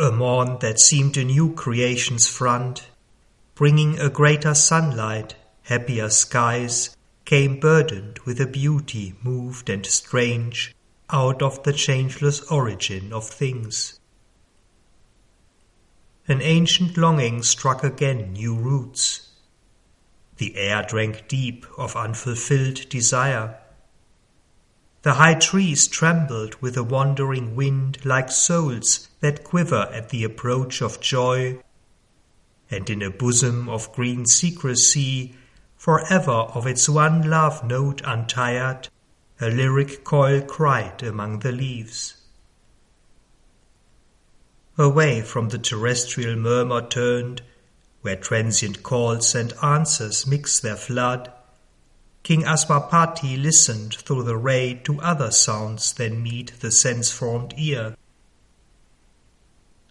A morn that seemed a new creation's front, bringing a greater sunlight, happier skies, came burdened with a beauty moved and strange out of the changeless origin of things. An ancient longing struck again new roots. The air drank deep of unfulfilled desire. The high trees trembled with a wandering wind like souls that quiver at the approach of joy. And in a bosom of green secrecy, forever of its one love note untired, a lyric kokil cried among the leaves. Away from the terrestrial murmur turned, where transient calls and answers mix their flood, King Aswapati listened through the ray to other sounds than meet the sense-formed ear.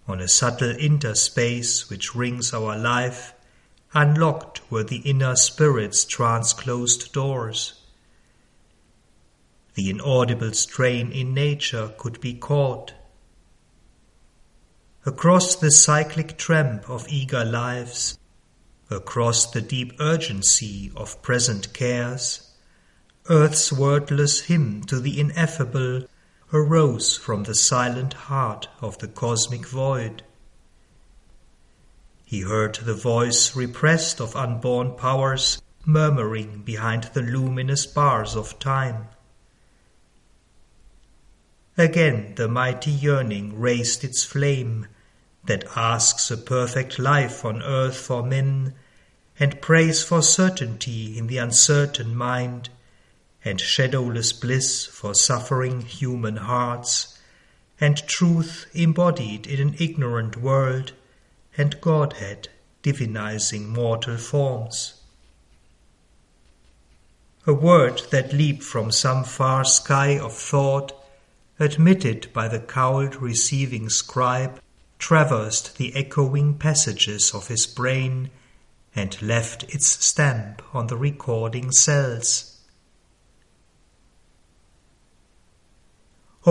On a subtle interspace which rings our life, unlocked were the inner spirit's trance-closed doors. The inaudible strain in nature could be caught. Across the cyclic tramp of eager lives, across the deep urgency of present cares, earth's wordless hymn to the ineffable arose from the silent heart of the cosmic void. He heard the voice repressed of unborn powers murmuring behind the luminous bars of time. Again the mighty yearning raised its flame that asks a perfect life on earth for men, and prays for certainty in the uncertain mind, and shadowless bliss for suffering human hearts, and truth embodied in an ignorant world, and Godhead divinizing mortal forms. A word that leaped from some far sky of thought, admitted by the cowled receiving scribe, traversed the echoing passages of his brain and left its stamp on the recording cells.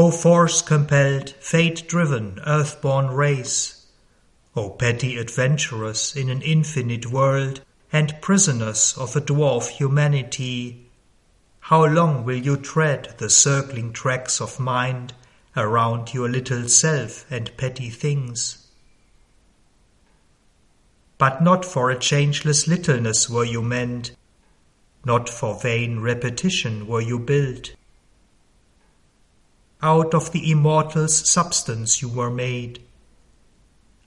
O force compelled, fate driven, earth-born race! O petty adventurers in an infinite world and prisoners of a dwarf humanity! How long will you tread the circling tracks of mind around your little self and petty things. But not for a changeless littleness were you meant, not for vain repetition were you built. Out of the immortal's substance you were made.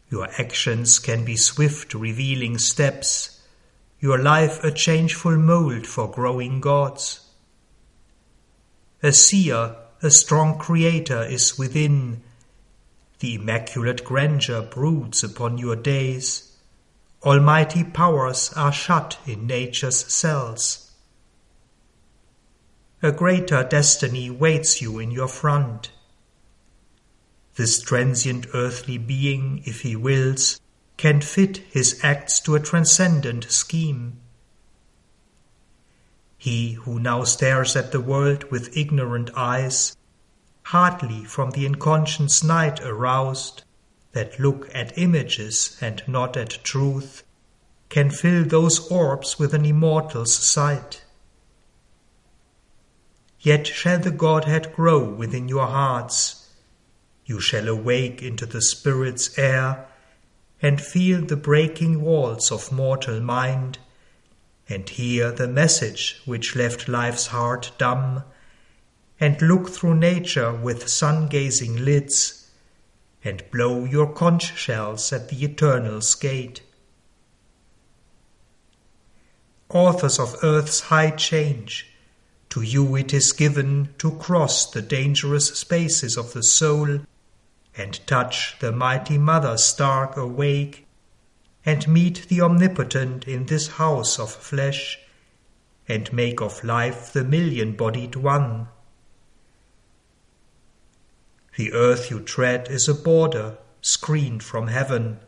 Your actions can be swift revealing steps, your life a changeful mold for growing gods. A seer a strong Creator is within. The immaculate grandeur broods upon your days. Almighty powers are shut in nature's cells. A greater destiny waits you in your front. This transient earthly being, if he wills, can fit his acts to a transcendent scheme. He who now stares at the world with ignorant eyes, hardly from the unconscious night aroused, that look at images and not at truth, can fill those orbs with an immortal's sight. Yet shall the Godhead grow within your hearts. You shall awake into the Spirit's air and feel the breaking walls of mortal mind and hear the message which left life's heart dumb, and look through nature with sun gazing lids, and blow your conch shells at the eternal's gate. Authors of earth's high change, to you it is given to cross the dangerous spaces of the soul and touch the mighty mother stark awake and meet the Omnipotent in this house of flesh, and make of life the million bodied one. The earth you tread is a border screened from heaven.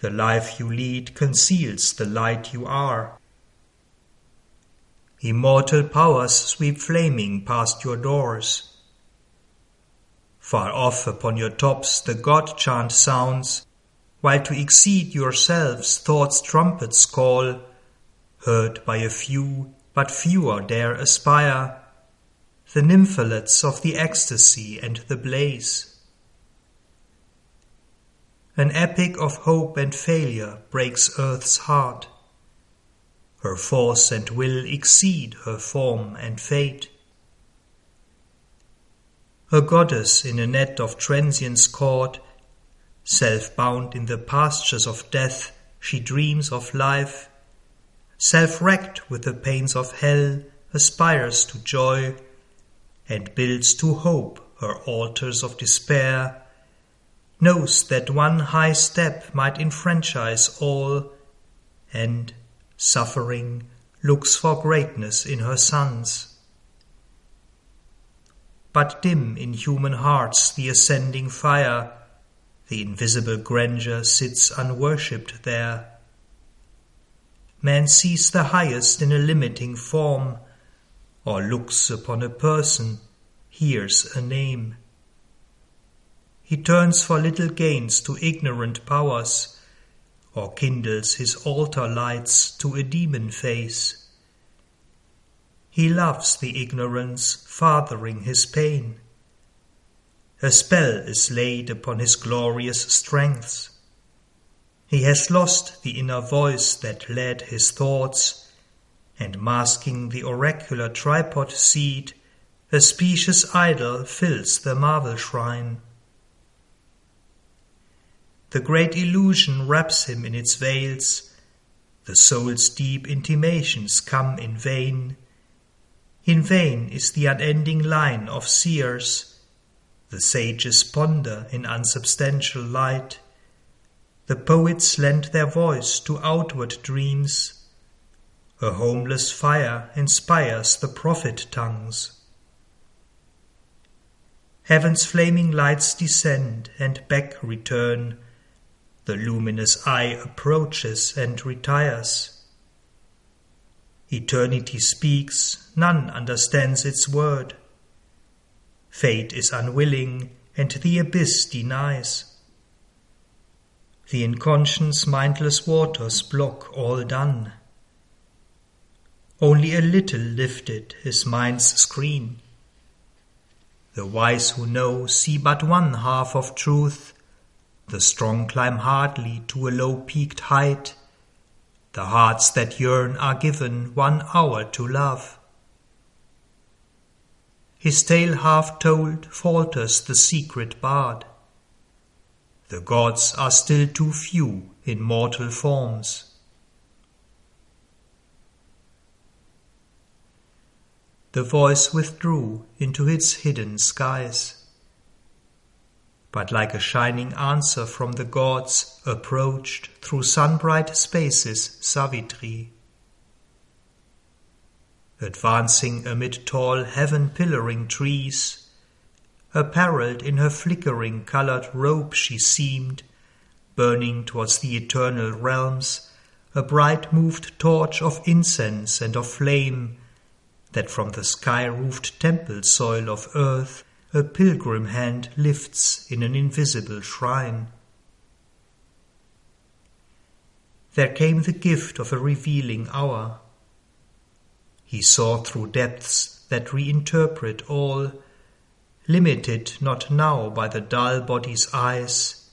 The life you lead conceals the light you are. Immortal powers sweep flaming past your doors. Far off upon your tops the God chant sounds, while to exceed yourselves thought's trumpets call, heard by a few, but fewer dare aspire, the nymphalets of the ecstasy and the blaze. An epic of hope and failure breaks earth's heart. Her force and will exceed her form and fate. A goddess in a net of transience caught, self bound in the pastures of death, she dreams of life. Self wrecked with the pains of hell, aspires to joy, and builds to hope her altars of despair. Knows that one high step might enfranchise all, and, suffering, looks for greatness in her sons but dim in human hearts the ascending fire. The invisible grandeur sits unworshipped there. Man sees the highest in a limiting form, or looks upon a person, hears a name. He turns for little gains to ignorant powers, or kindles his altar lights to a demon face. He loves the ignorance, fathering his pain. A spell is laid upon his glorious strengths. He has lost the inner voice that led his thoughts, and masking the oracular tripod seat, a specious idol fills the marble shrine. The great illusion wraps him in its veils, the soul's deep intimations come in vain in vain is the unending line of seers. The sages ponder in unsubstantial light. The poets lend their voice to outward dreams. A homeless fire inspires the prophet tongues. Heaven's flaming lights descend and back return. The luminous eye approaches and retires. Eternity speaks, none understands its word. Fate is unwilling, and the abyss denies. The inconscious mindless waters block all done. Only a little lifted is mind's screen. The wise who know see but one half of truth. The strong climb hardly to a low peaked height the hearts that yearn are given one hour to love. His tale half told falters the secret bard. The gods are still too few in mortal forms. The voice withdrew into its hidden skies but like a shining answer from the gods approached through sunbright spaces Savitri. Advancing amid tall heaven pillaring trees, apparelled in her flickering colored robe she seemed, burning towards the eternal realms, a bright moved torch of incense and of flame, that from the sky roofed temple soil of earth a pilgrim hand lifts in an invisible shrine. There came the gift of a revealing hour. He saw through depths that reinterpret all, limited not now by the dull body's eyes,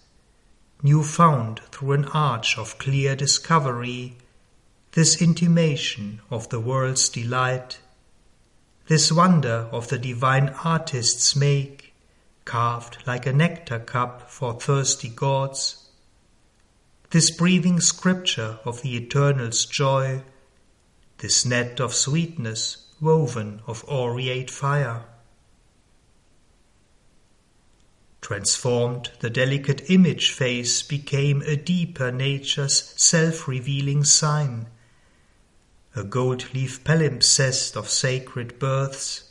new found through an arch of clear discovery, this intimation of the world's delight this wonder of the divine artist's make, carved like a nectar cup for thirsty gods. This breathing scripture of the Eternal's joy, this net of sweetness woven of aureate fire. Transformed, the delicate image face became a deeper nature's self revealing sign a gold leaf palimpsest of sacred births,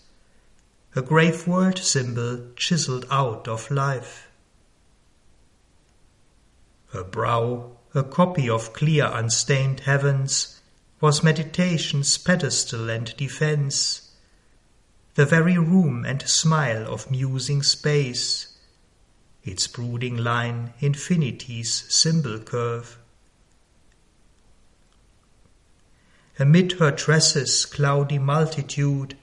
a grave word symbol chiseled out of life. Her brow, a copy of clear unstained heavens, was meditation's pedestal and defence, the very room and smile of musing space, its brooding line infinity's symbol curve. Amid her tresses cloudy multitude,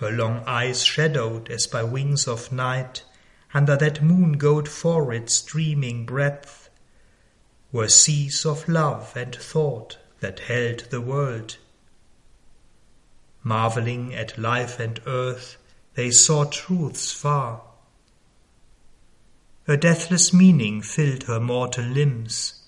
her long eyes shadowed as by wings of night, under that moon gold forehead's dreaming breadth, were seas of love and thought that held the world. Marveling at life and earth, they saw truths far. A deathless meaning filled her mortal limbs.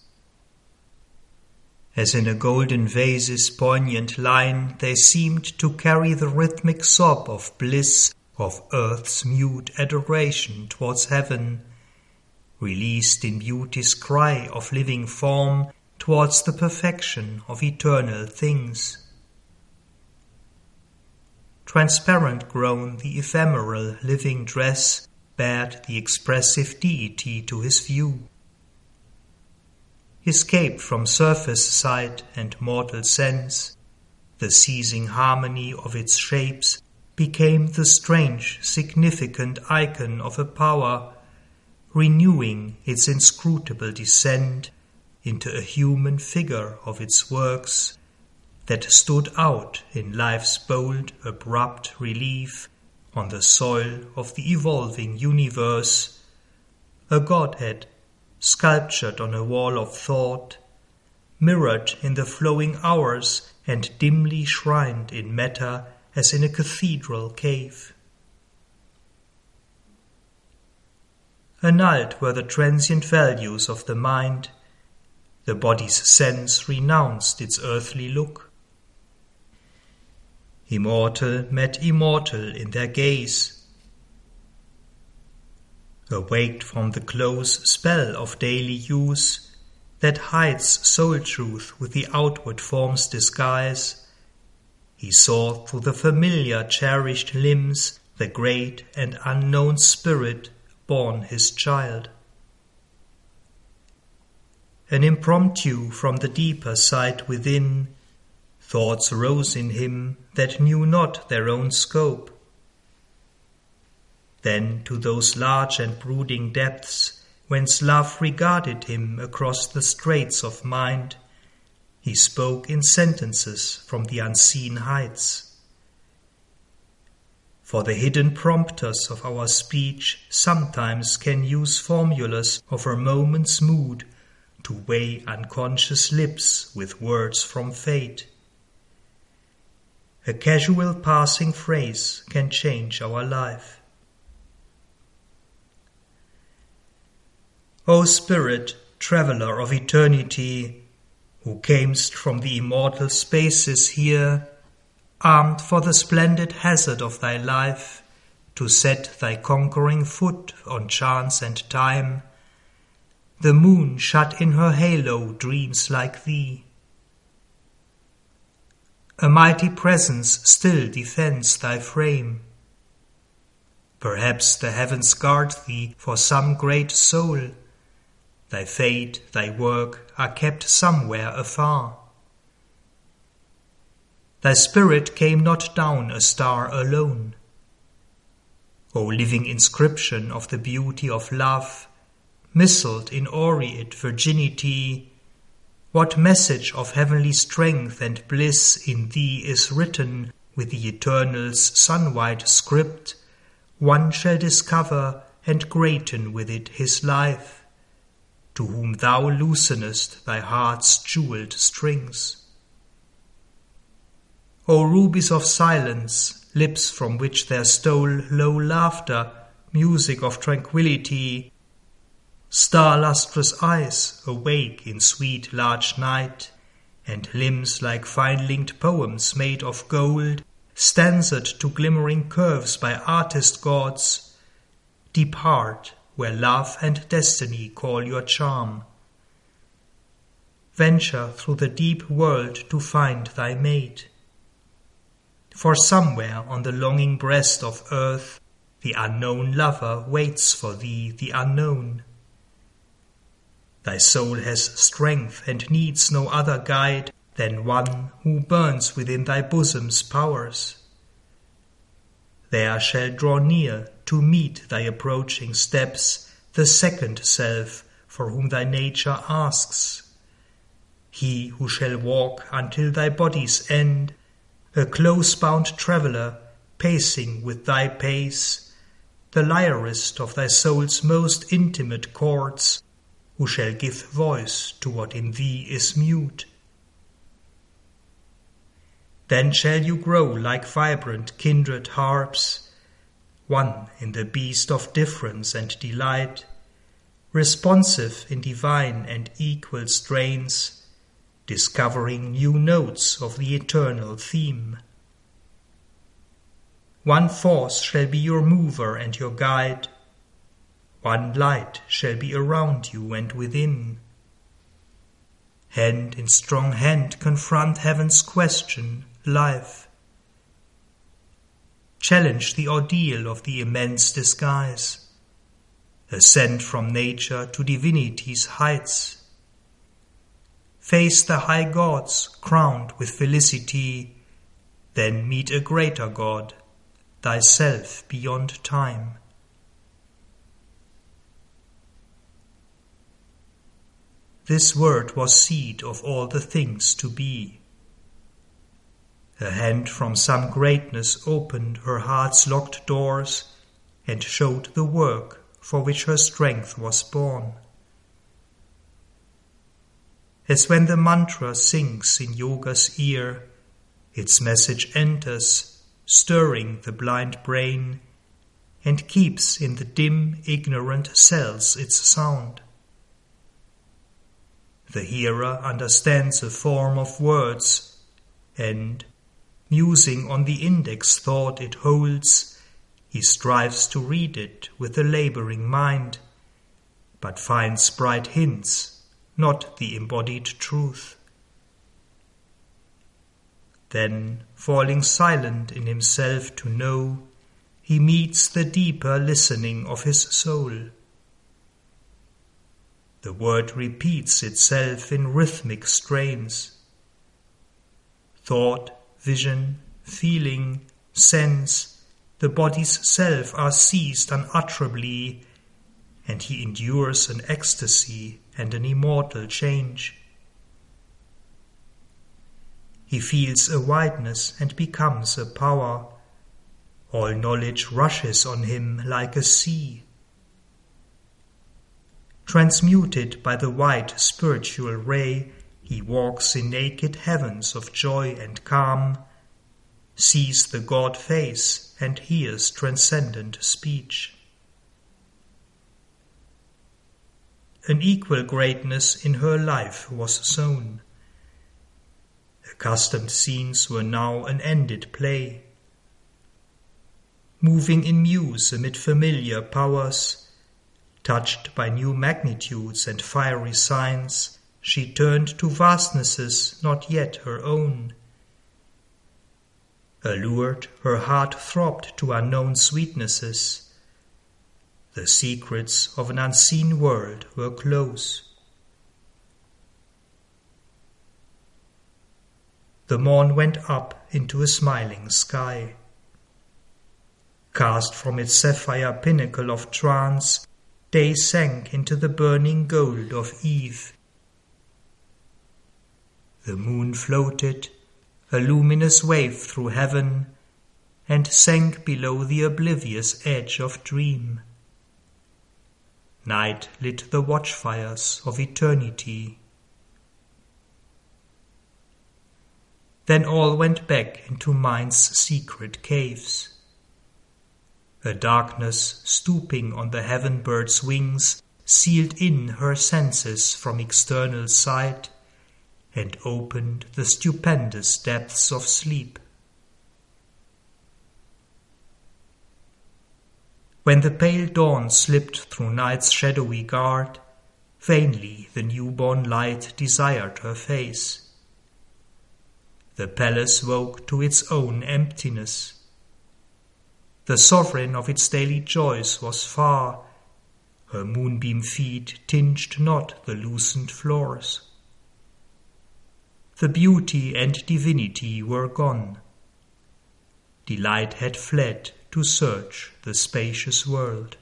As in a golden vase's poignant line, they seemed to carry the rhythmic sob of bliss of earth's mute adoration towards heaven, released in beauty's cry of living form towards the perfection of eternal things. Transparent grown the ephemeral living dress bared the expressive deity to his view escaped from surface sight and mortal sense, the ceasing harmony of its shapes became the strange, significant icon of a power, renewing its inscrutable descent into a human figure of its works that stood out in life's bold, abrupt relief on the soil of the evolving universe, a godhead sculptured on a wall of thought, mirrored in the flowing hours and dimly shrined in matter as in a cathedral cave. Annulled were the transient values of the mind, the body's sense renounced its earthly look. Immortal met immortal in their gaze, awaked from the close spell of daily use that hides soul truth with the outward form's disguise, he saw through the familiar cherished limbs the great and unknown spirit born his child. An impromptu from the deeper side within, thoughts rose in him that knew not their own scope then to those large and brooding depths whence love regarded him across the straits of mind, he spoke in sentences from the unseen heights. For the hidden prompters of our speech sometimes can use formulas of a moment's mood to weigh unconscious lips with words from fate. A casual passing phrase can change our life. O Spirit, traveller of eternity, who camest from the immortal spaces here, armed for the splendid hazard of thy life, to set thy conquering foot on chance and time, the moon shut in her halo dreams like thee. A mighty presence still defends thy frame. Perhaps the heavens guard thee for some great soul Thy fate, thy work are kept somewhere afar. Thy spirit came not down a star alone. O living inscription of the beauty of love, missalled in aureate virginity, what message of heavenly strength and bliss in thee is written with the eternal's sun-white script, one shall discover and greaten with it his life to whom thou loosenest thy heart's jewelled strings. O rubies of silence, lips from which there stole low laughter, music of tranquillity, star lustrous eyes awake in sweet large night, and limbs like fine linked poems made of gold, stanzed to glimmering curves by artist gods, depart where love and destiny call your charm. Venture through the deep world to find thy mate. For somewhere on the longing breast of earth, the unknown lover waits for thee, the unknown. Thy soul has strength and needs no other guide than one who burns within thy bosom's powers. There shall draw near to meet thy approaching steps the second self for whom thy nature asks. He who shall walk until thy body's end, a close bound traveller, pacing with thy pace, the lyrist of thy soul's most intimate chords, who shall give voice to what in thee is mute. Then shall you grow like vibrant kindred harps, one in the beast of difference and delight, responsive in divine and equal strains, discovering new notes of the eternal theme. One force shall be your mover and your guide, one light shall be around you and within. Hand in strong hand confront heaven's question life. Challenge the ordeal of the immense disguise. Ascend from nature to divinity's heights. Face the high gods crowned with felicity, then meet a greater God, thyself beyond time. This word was seed of all the things to be. A hand from some greatness opened her heart's locked doors and showed the work for which her strength was born. As when the mantra sings in yoga's ear, its message enters, stirring the blind brain, and keeps in the dim, ignorant cells its sound. The hearer understands the form of words, and, musing on the index thought it holds, he strives to read it with a laboring mind, but finds bright hints, not the embodied truth. Then, falling silent in himself to know, he meets the deeper listening of his soul. The word repeats itself in rhythmic strains. Thought vision, feeling, sense, the body's self are seized unutterably, and he endures an ecstasy and an immortal change. He feels a wideness and becomes a power. All knowledge rushes on him like a sea. Transmuted by the white spiritual ray, he walks in naked heavens of joy and calm, sees the God face, and hears transcendent speech. An equal greatness in her life was sown. Accustomed scenes were now an ended play. Moving in muse amid familiar powers, touched by new magnitudes and fiery signs, she turned to vastnesses not yet her own. Allured, her heart throbbed to unknown sweetnesses. The secrets of an unseen world were close. The morn went up into a smiling sky. Cast from its sapphire pinnacle of trance, day sank into the burning gold of eve. The moon floated, a luminous wave through heaven, and sank below the oblivious edge of dream. Night lit the watchfires of eternity. Then all went back into mind's secret caves. A darkness stooping on the heaven bird's wings sealed in her senses from external sight and opened the stupendous depths of sleep. When the pale dawn slipped through night's shadowy guard, vainly the newborn light desired her face. The palace woke to its own emptiness. The sovereign of its daily joys was far, her moonbeam feet tinged not the loosened floors the beauty and divinity were gone. Delight had fled to search the spacious world.